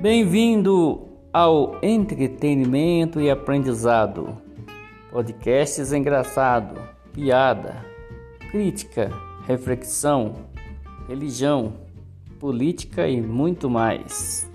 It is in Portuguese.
Bem-vindo ao entretenimento e aprendizado. Podcasts engraçado, piada, crítica, reflexão, religião, política e muito mais.